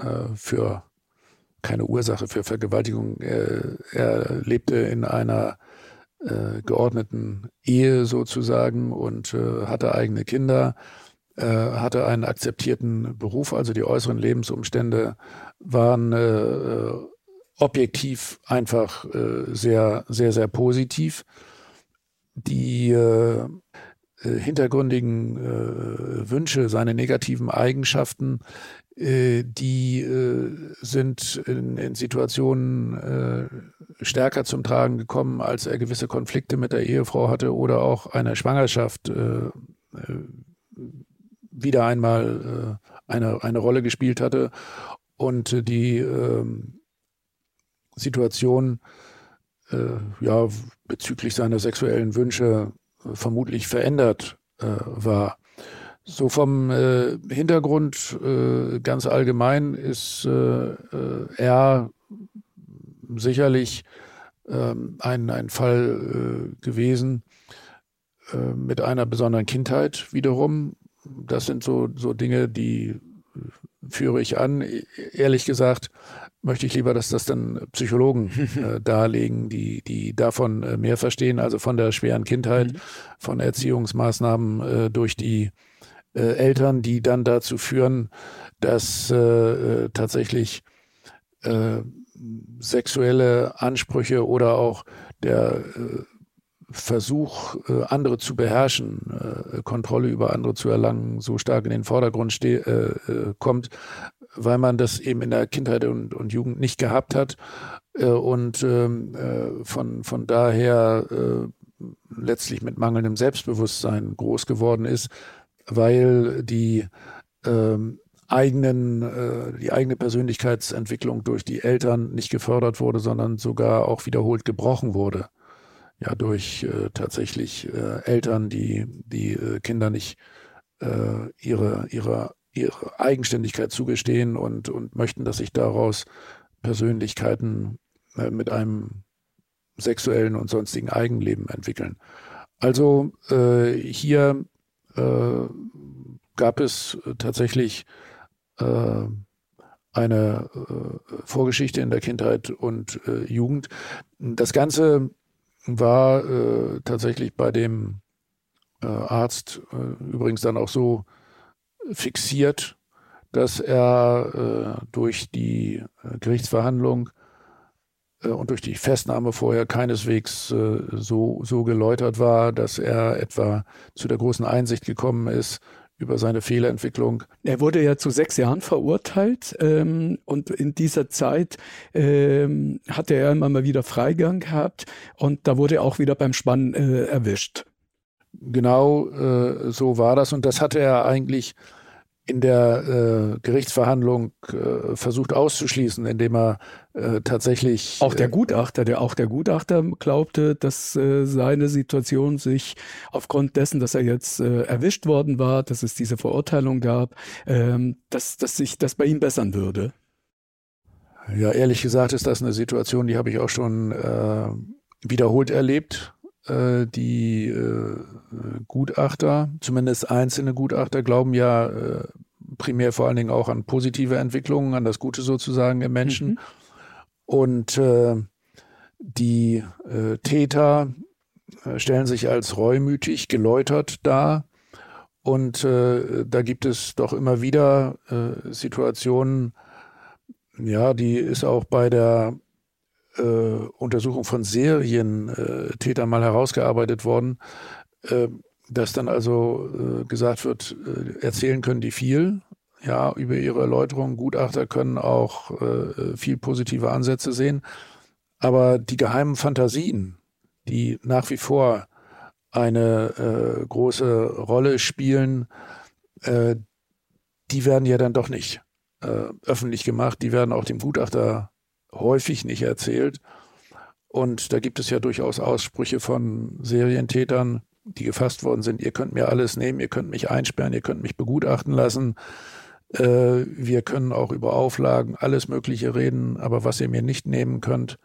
äh, für keine Ursache für Vergewaltigung. Er, er lebte in einer äh, geordneten Ehe sozusagen und äh, hatte eigene Kinder, äh, hatte einen akzeptierten Beruf, also die äußeren Lebensumstände waren äh, objektiv einfach äh, sehr, sehr, sehr positiv. Die hintergründigen Wünsche, seine negativen Eigenschaften, äh, die äh, sind in, in Situationen äh, stärker zum Tragen gekommen, als er gewisse Konflikte mit der Ehefrau hatte oder auch eine Schwangerschaft wieder einmal eine, eine Rolle gespielt hatte und die ähm, Situation ja bezüglich seiner sexuellen Wünsche vermutlich verändert war. So vom äh, Hintergrund äh, ganz allgemein ist äh, äh er sicherlich ähm, ein, ein Fall äh, gewesen äh, mit einer besonderen Kindheit wiederum. Das sind so, so Dinge, die führe ich an. E-, ehrlich gesagt möchte ich lieber, dass das dann Psychologen äh, darlegen, die, die davon mehr verstehen, also von der schweren Kindheit, mhm. von Erziehungsmaßnahmen äh, durch die äh, Eltern, die dann dazu führen, dass äh, äh, tatsächlich äh, sexuelle Ansprüche oder auch der äh, Versuch, äh, andere zu beherrschen, äh, Kontrolle über andere zu erlangen, so stark in den Vordergrund äh, äh, kommt, weil man das eben in der Kindheit und, und Jugend nicht gehabt hat. Äh, und ähm, äh, von, von daher letztlich mit mangelndem Selbstbewusstsein groß geworden ist, weil die ähm, eigenen, die eigene Persönlichkeitsentwicklung durch die Eltern nicht gefördert wurde, sondern sogar auch wiederholt gebrochen wurde ja durch äh, tatsächlich äh, Eltern, die die äh, Kinder nicht äh, ihre ihre ihre Eigenständigkeit zugestehen und und möchten, dass sich daraus Persönlichkeiten äh, mit einem sexuellen und sonstigen Eigenleben entwickeln. Also äh, hier äh, gab es tatsächlich äh, eine äh, Vorgeschichte in der Kindheit und äh, Jugend. Das Ganze war äh, tatsächlich bei dem äh, Arzt übrigens dann auch so fixiert, dass er durch die Gerichtsverhandlung und durch die Festnahme vorher keineswegs so, so geläutert war, dass er etwa zu der großen Einsicht gekommen ist, über seine Fehlerentwicklung. Er wurde ja zu sechs Jahren verurteilt ähm, und in dieser Zeit ähm, hatte er immer mal wieder Freigang gehabt und da wurde er auch wieder beim Spannen äh, erwischt. Genau äh, so war das und das hatte er eigentlich in der äh, Gerichtsverhandlung äh, versucht auszuschließen, indem er äh, tatsächlich. Auch der äh, Gutachter, der auch der Gutachter glaubte, dass äh, seine Situation sich aufgrund dessen, dass er jetzt äh, erwischt worden war, dass es diese Verurteilung gab, ähm, dass, dass sich das bei ihm bessern würde. Ja, ehrlich gesagt ist das eine Situation, die habe ich auch schon wiederholt erlebt äh, die äh, Gutachter, zumindest einzelne Gutachter, glauben ja äh, primär vor allen Dingen auch an positive Entwicklungen, an das Gute sozusagen im Menschen. Mhm. Und äh, die äh, Täter äh, stellen sich als reumütig, geläutert dar. Und da gibt es doch immer wieder Situationen, ja, die ist auch bei der äh, Untersuchung von Serientätern äh, mal herausgearbeitet worden, äh, dass dann also äh, gesagt wird, äh, erzählen können die viel, ja, über ihre Erläuterung. Gutachter können auch äh, viel positive Ansätze sehen. Aber die geheimen Fantasien, die nach wie vor eine große Rolle spielen, die werden ja dann doch nicht öffentlich gemacht. Die werden auch dem Gutachter häufig nicht erzählt. Und da gibt es ja durchaus Aussprüche von Serientätern, die gefasst worden sind, ihr könnt mir alles nehmen, ihr könnt mich einsperren, ihr könnt mich begutachten lassen. Äh, wir können auch über Auflagen alles Mögliche reden, aber was ihr mir nicht nehmen könnt,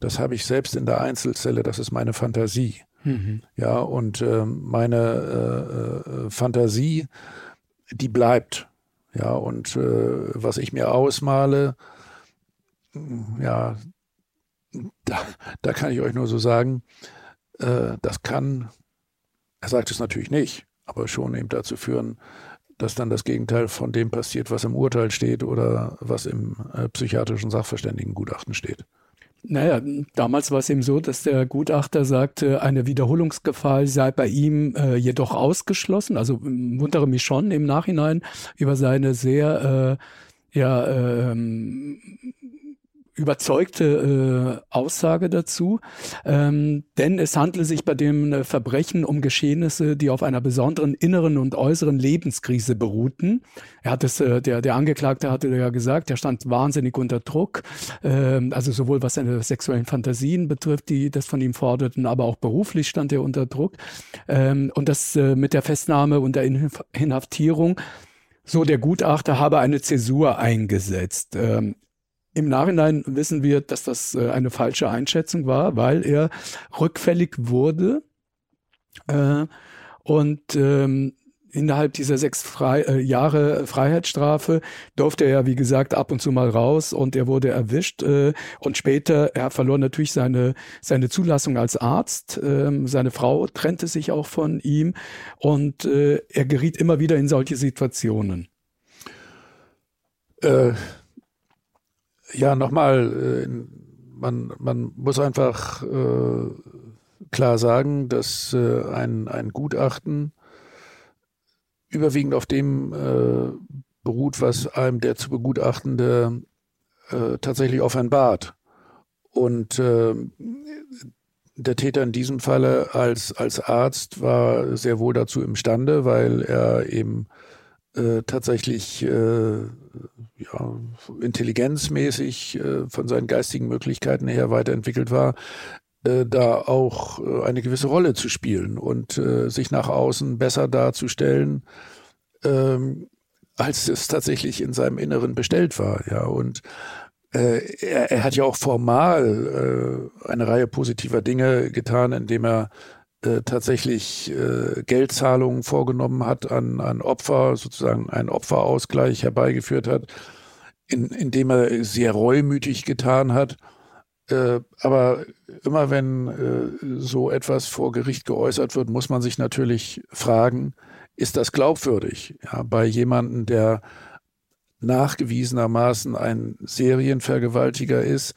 das habe ich selbst in der Einzelzelle, das ist meine Fantasie. Mhm. Ja, und äh, meine äh, äh Fantasie, die bleibt. Ja, und äh, was ich mir ausmale, ja, da, da kann ich euch nur so sagen, äh, das kann, er sagt es natürlich nicht, aber schon eben dazu führen, dass dann das Gegenteil von dem passiert, was im Urteil steht oder was im äh, psychiatrischen Sachverständigengutachten steht. Naja, damals war es eben so, dass der Gutachter sagte, eine Wiederholungsgefahr sei bei ihm äh, jedoch ausgeschlossen. Also wundere mich schon im Nachhinein über seine sehr äh, ja, ähm, überzeugte äh, Aussage dazu, ähm, denn es handle sich bei dem äh, Verbrechen um Geschehnisse, die auf einer besonderen inneren und äußeren Lebenskrise beruhten. Er hat es, äh, der, der Angeklagte hatte ja gesagt, er stand wahnsinnig unter Druck, äh, also sowohl was seine sexuellen Fantasien betrifft, die das von ihm forderten, aber auch beruflich stand er unter Druck. Ähm, und das äh, mit der Festnahme und der Inhaftierung so, der Gutachter habe eine Zäsur eingesetzt. Ähm, im Nachhinein wissen wir, dass das äh, eine falsche Einschätzung war, weil er rückfällig wurde äh, und ähm, innerhalb dieser sechs Frei äh, Jahre Freiheitsstrafe durfte er, wie gesagt, ab und zu mal raus und er wurde erwischt. Äh, und später, er verlor natürlich seine, seine Zulassung als Arzt. Ähm, seine Frau trennte sich auch von ihm und äh, er geriet immer wieder in solche Situationen. Äh, ja, nochmal, äh, man, man muss einfach äh, klar sagen, dass äh, ein, ein Gutachten überwiegend auf dem äh, beruht, was einem der zu begutachtende äh, tatsächlich offenbart. Und äh, der Täter in diesem Falle als, als Arzt war sehr wohl dazu imstande, weil er eben äh, tatsächlich äh, ja, intelligenzmäßig äh, von seinen geistigen Möglichkeiten her weiterentwickelt war, äh, da auch äh, eine gewisse Rolle zu spielen und sich nach außen besser darzustellen, ähm, als es tatsächlich in seinem Inneren bestellt war. Ja, und er, er, hat ja auch formal eine Reihe positiver Dinge getan, indem er äh, tatsächlich äh, Geldzahlungen vorgenommen hat an, an Opfer, sozusagen einen Opferausgleich herbeigeführt hat, in, indem er sehr reumütig getan hat. Äh, aber immer wenn äh, so etwas vor Gericht geäußert wird, muss man sich natürlich fragen, ist das glaubwürdig? Ja, bei jemandem, der nachgewiesenermaßen ein Serienvergewaltiger ist,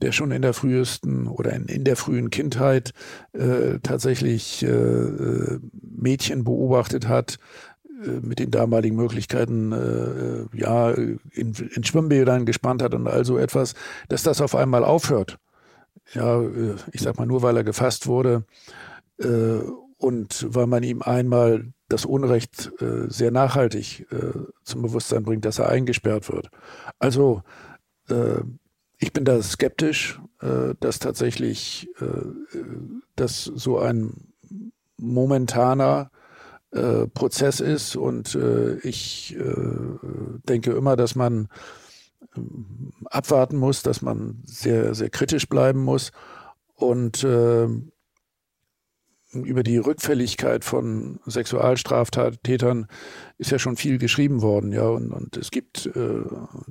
der schon in der frühesten oder in, in der frühen Kindheit äh, tatsächlich äh, äh Mädchen beobachtet hat, äh, mit den damaligen Möglichkeiten äh, ja in, in Schwimmbädern gespannt hat und all so etwas, dass das auf einmal aufhört. Ja, äh, ich sag mal nur, weil er gefasst wurde äh, und weil man ihm einmal das Unrecht äh, sehr nachhaltig äh, zum Bewusstsein bringt, dass er eingesperrt wird. Also äh, ich bin da skeptisch, äh, dass tatsächlich äh, das so ein momentaner äh, Prozess ist und ich denke immer, dass man abwarten muss, dass man sehr, sehr kritisch bleiben muss und über die Rückfälligkeit von Sexualstraftätern ist ja schon viel geschrieben worden, ja, und, und es gibt äh,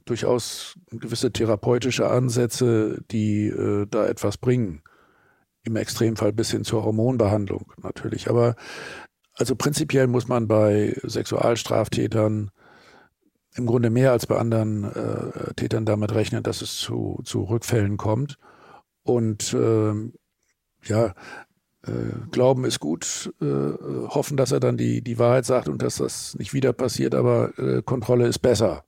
durchaus gewisse therapeutische Ansätze, die äh, da etwas bringen. Im Extremfall bis hin zur Hormonbehandlung natürlich. Aber also prinzipiell muss man bei Sexualstraftätern im Grunde mehr als bei anderen äh, Tätern damit rechnen, dass es zu, zu Rückfällen kommt. Und äh, ja, glauben ist gut, äh, hoffen, dass er dann die, die Wahrheit sagt und dass das nicht wieder passiert, aber äh, Kontrolle ist besser.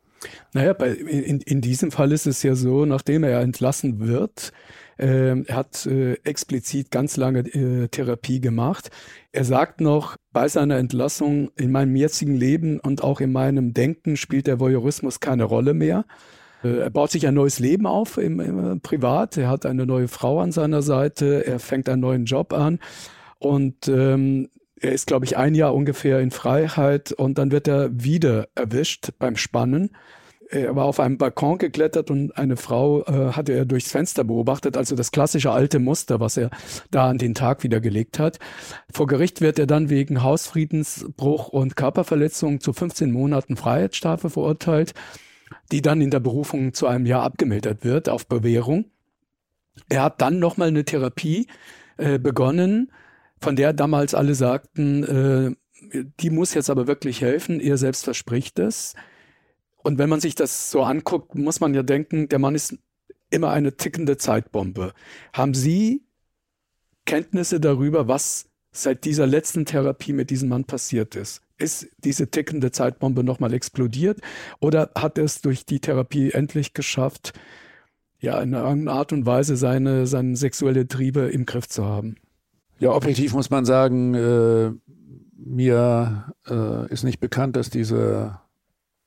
Naja, bei, in, in diesem Fall ist es ja so, nachdem er entlassen wird, äh, er hat äh, explizit ganz lange äh, Therapie gemacht. Er sagt noch, bei seiner Entlassung in meinem jetzigen Leben und auch in meinem Denken spielt der Voyeurismus keine Rolle mehr. Äh, er baut sich ein neues Leben auf im, im, Privat. Er hat eine neue Frau an seiner Seite. Er fängt einen neuen Job an. Und ähm, er ist, glaube ich, ein Jahr ungefähr in Freiheit. Und dann wird er wieder erwischt beim Spannen. Er war auf einem Balkon geklettert und eine Frau äh, hatte er durchs Fenster beobachtet, also das klassische alte Muster, was er da an den Tag wieder gelegt hat. Vor Gericht wird er dann wegen Hausfriedensbruch und Körperverletzung zu 15 Monaten Freiheitsstrafe verurteilt die dann in der Berufung zu einem Jahr abgemildert wird auf Bewährung. Er hat dann nochmal eine Therapie äh, begonnen, von der damals alle sagten, äh, die muss jetzt aber wirklich helfen, er selbst verspricht es. Und wenn man sich das so anguckt, muss man ja denken, der Mann ist immer eine tickende Zeitbombe. Haben Sie Kenntnisse darüber, was seit dieser letzten Therapie mit diesem Mann passiert ist? Ist diese tickende Zeitbombe nochmal explodiert oder hat es durch die Therapie endlich geschafft, ja, in irgendeiner Art und Weise seine, seine sexuelle Triebe im Griff zu haben? Ja, objektiv muss man sagen, äh, mir äh, ist nicht bekannt, dass diese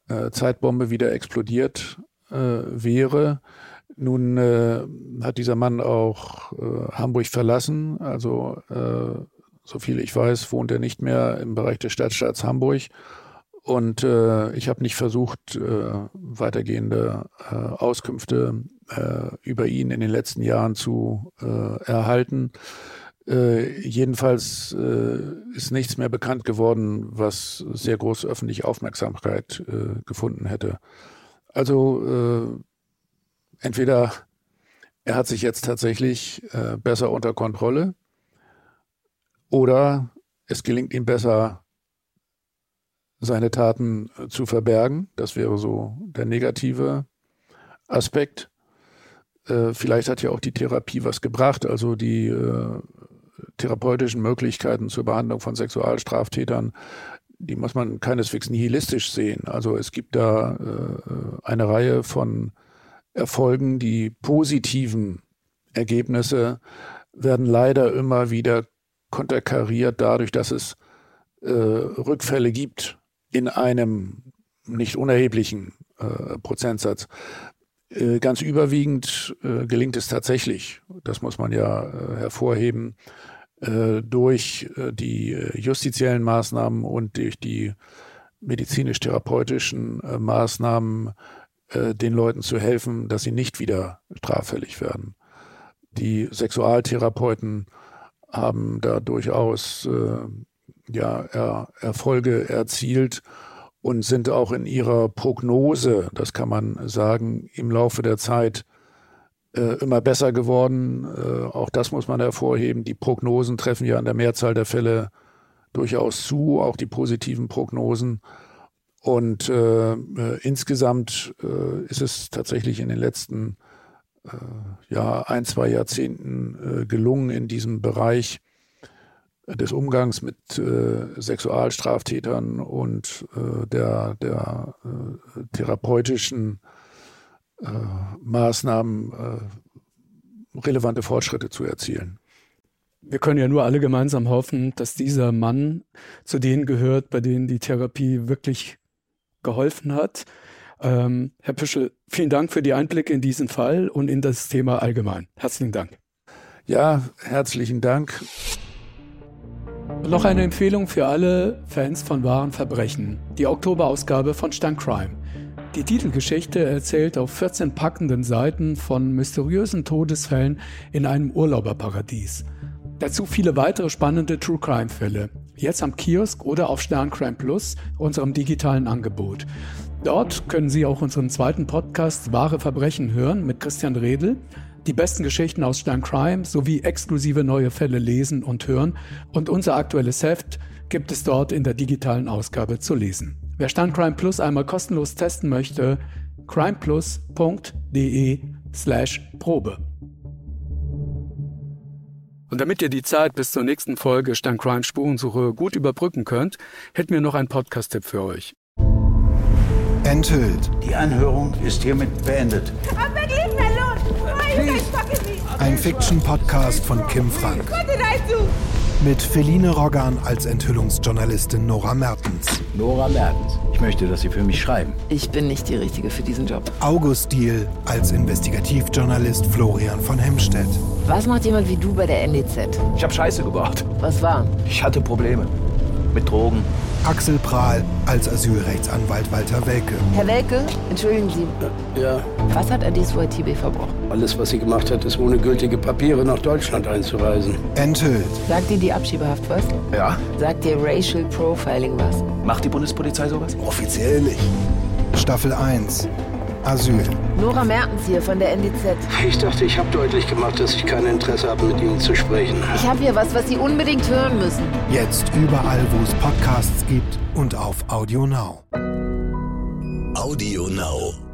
äh, Zeitbombe wieder explodiert äh, wäre. Nun äh, hat dieser Mann auch äh, Hamburg verlassen, also so viel ich weiß, wohnt er nicht mehr im Bereich des Stadtstaats Hamburg. Und äh, ich habe nicht versucht, äh, weitergehende äh, Auskünfte äh, über ihn in den letzten Jahren zu äh, erhalten. Äh, jedenfalls ist nichts mehr bekannt geworden, was sehr große öffentliche Aufmerksamkeit gefunden hätte. Also entweder er hat sich jetzt tatsächlich besser unter Kontrolle oder es gelingt ihm besser, seine Taten äh, zu verbergen. Das wäre so der negative Aspekt. Äh, vielleicht hat ja auch die Therapie was gebracht. Also die äh, therapeutischen Möglichkeiten zur Behandlung von Sexualstraftätern, die muss man keineswegs nihilistisch sehen. Also es gibt da äh, eine Reihe von Erfolgen, die positiven Ergebnisse werden leider immer wieder konterkariert dadurch, dass es äh, Rückfälle gibt in einem nicht unerheblichen äh, Prozentsatz. Äh, ganz überwiegend äh, gelingt es tatsächlich, das muss man ja äh, hervorheben, äh, durch die justiziellen Maßnahmen und durch die medizinisch-therapeutischen Maßnahmen den Leuten zu helfen, dass sie nicht wieder straffällig werden. Die Sexualtherapeuten haben da durchaus ja, er, Erfolge erzielt und sind auch in ihrer Prognose, das kann man sagen, im Laufe der Zeit äh, immer besser geworden. Äh, auch das muss man hervorheben. Die Prognosen treffen ja in der Mehrzahl der Fälle durchaus zu, auch die positiven Prognosen. Und äh, äh insgesamt äh, ist es tatsächlich in den letzten äh, ja, ein, zwei Jahrzehnten gelungen, in diesem Bereich des Umgangs mit äh, Sexualstraftätern und äh, der, der äh, therapeutischen äh, Maßnahmen äh, relevante Fortschritte zu erzielen. Wir können ja nur alle gemeinsam hoffen, dass dieser Mann zu denen gehört, bei denen die Therapie wirklich geholfen hat. Ähm, Herr Püschel, vielen Dank für die Einblicke in diesen Fall und in das Thema allgemein. Herzlichen Dank. Ja, herzlichen Dank. Noch eine Empfehlung für alle Fans von wahren Verbrechen. Die Oktoberausgabe von Stern Crime. Die Titelgeschichte erzählt auf 14 packenden Seiten von mysteriösen Todesfällen in einem Urlauberparadies. Dazu viele weitere spannende True Crime Fälle. Jetzt am Kiosk oder auf Stern Crime Plus, unserem digitalen Angebot. Dort können Sie auch unseren zweiten Podcast Wahre Verbrechen hören mit Christian Redl die besten Geschichten aus Stern Crime sowie exklusive neue Fälle lesen und hören und unser aktuelles Heft gibt es dort in der digitalen Ausgabe zu lesen. Wer Stern Crime Plus einmal kostenlos testen möchte, crimeplus.de slash Probe. Und damit ihr die Zeit bis zur nächsten Folge Stern Crime Spurensuche gut überbrücken könnt, hätten wir noch einen Podcast-Tipp für euch. Enthüllt. Die Anhörung ist hiermit beendet. Ein Fiction-Podcast von Kim Frank. Mit Feline Roggan als Enthüllungsjournalistin Nora Mertens. Nora Mertens. Ich möchte, dass Sie für mich schreiben. Ich bin nicht die Richtige für diesen Job. August Diel als Investigativjournalist Florian von Hemstedt. Was macht jemand wie du bei der NDZ? Ich habe Scheiße gebracht. Was war? Ich hatte Probleme. Mit Drogen. Axel Prahl als Asylrechtsanwalt Walter Welke. Herr Welke, entschuldigen Sie. Ja. Was hat Adis TB verbrochen? Alles, was sie gemacht hat, ist ohne gültige Papiere nach Deutschland einzureisen. Enthüllt. Sagt dir die Abschiebehaft was? Ja. Sagt dir Racial Profiling was? Macht die Bundespolizei sowas? Offiziell nicht. Staffel 1. Asyl. Nora Mertens hier von der NDZ. Ich dachte, ich habe deutlich gemacht, dass ich kein Interesse habe, mit Ihnen zu sprechen. Ich habe hier was, was Sie unbedingt hören müssen. Jetzt überall, wo es Podcasts gibt und auf Audio Now. Audio Now.